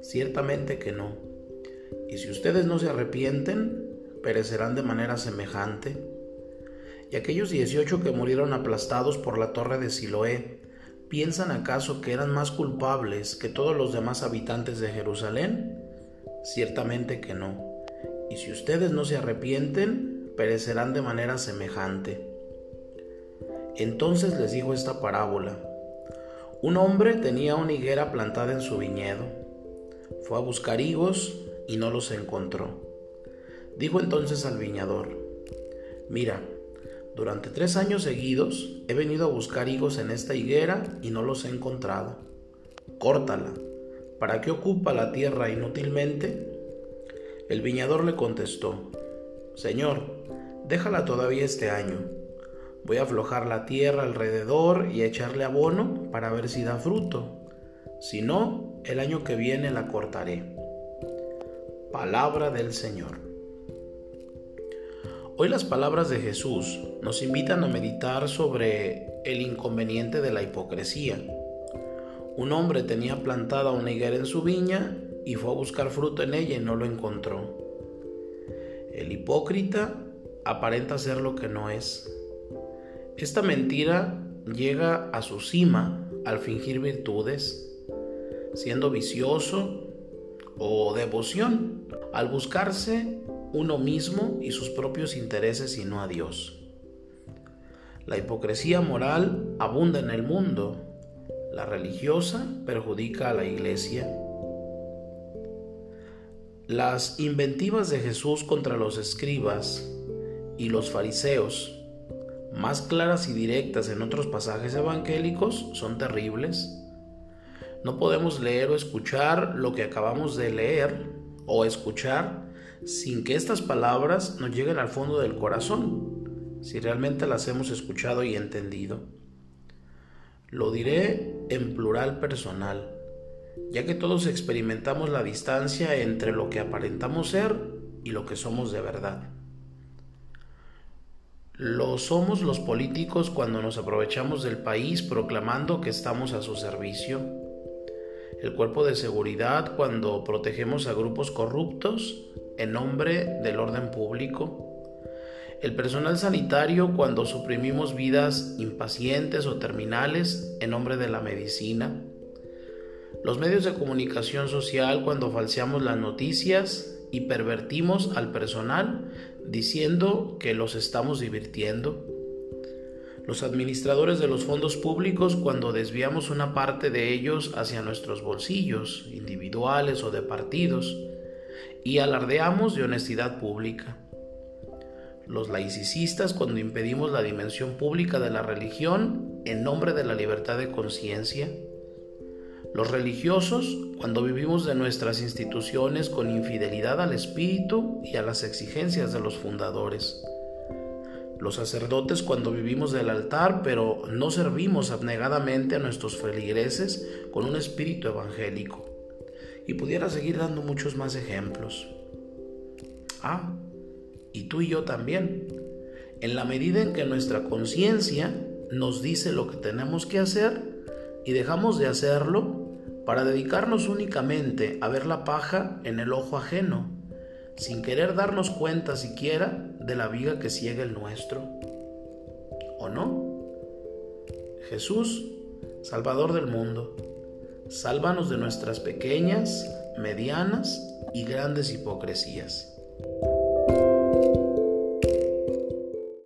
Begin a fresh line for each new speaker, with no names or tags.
Ciertamente que no. Y si ustedes no se arrepienten, perecerán de manera semejante. Y aquellos dieciocho que murieron aplastados por la torre de Siloé, ¿piensan acaso que eran más culpables que todos los demás habitantes de Jerusalén? Ciertamente que no. Y si ustedes no se arrepienten, perecerán de manera semejante. Entonces les dijo esta parábola. Un hombre tenía una higuera plantada en su viñedo. Fue a buscar higos y no los encontró. Dijo entonces al viñador, mira, durante tres años seguidos he venido a buscar higos en esta higuera y no los he encontrado. Córtala. ¿Para qué ocupa la tierra inútilmente? El viñador le contestó, Señor, déjala todavía este año Voy a aflojar la tierra alrededor y echarle abono para ver si da fruto. Si no, el año que viene la cortaré. Palabra del Señor. Hoy las palabras de Jesús nos invitan a meditar sobre el inconveniente de la hipocresía. Un hombre tenía plantada una higuera en su viña y fue a buscar fruto en ella y no lo encontró. El hipócrita aparenta ser lo que no es esta mentira llega a su cima al fingir virtudes, siendo vicioso o devoción, al buscarse uno mismo y sus propios intereses y no a Dios. La hipocresía moral abunda en el mundo, la religiosa perjudica a la iglesia. Las inventivas de Jesús contra los escribas y los fariseos más claras y directas en otros pasajes evangélicos son terribles. No podemos leer o escuchar lo que acabamos de leer o escuchar sin que estas palabras nos lleguen al fondo del corazón, si realmente las hemos escuchado y entendido. Lo diré en plural personal, ya que todos experimentamos la distancia entre lo que aparentamos ser y lo que somos de verdad. Lo somos los políticos cuando nos aprovechamos del país proclamando que estamos a su servicio. El cuerpo de seguridad cuando protegemos a grupos corruptos en nombre del orden público. El personal sanitario cuando suprimimos vidas impacientes o terminales en nombre de la medicina. Los medios de comunicación social cuando falseamos las noticias y pervertimos al personal diciendo que los estamos divirtiendo. Los administradores de los fondos públicos cuando desviamos una parte de ellos hacia nuestros bolsillos, individuales o de partidos, y alardeamos de honestidad pública. Los laicistas cuando impedimos la dimensión pública de la religión en nombre de la libertad de conciencia los religiosos, cuando vivimos de nuestras instituciones con infidelidad al espíritu y a las exigencias de los fundadores. Los sacerdotes cuando vivimos del altar, pero no servimos abnegadamente a nuestros feligreses con un espíritu evangélico. Y pudiera seguir dando muchos más ejemplos. Ah, y tú y yo también. En la medida en que nuestra conciencia nos dice lo que tenemos que hacer, y dejamos de hacerlo para dedicarnos únicamente a ver la paja en el ojo ajeno, sin querer darnos cuenta siquiera de la viga que ciega el nuestro. ¿O no? Jesús, Salvador del mundo, sálvanos de nuestras pequeñas, medianas y grandes hipocresías.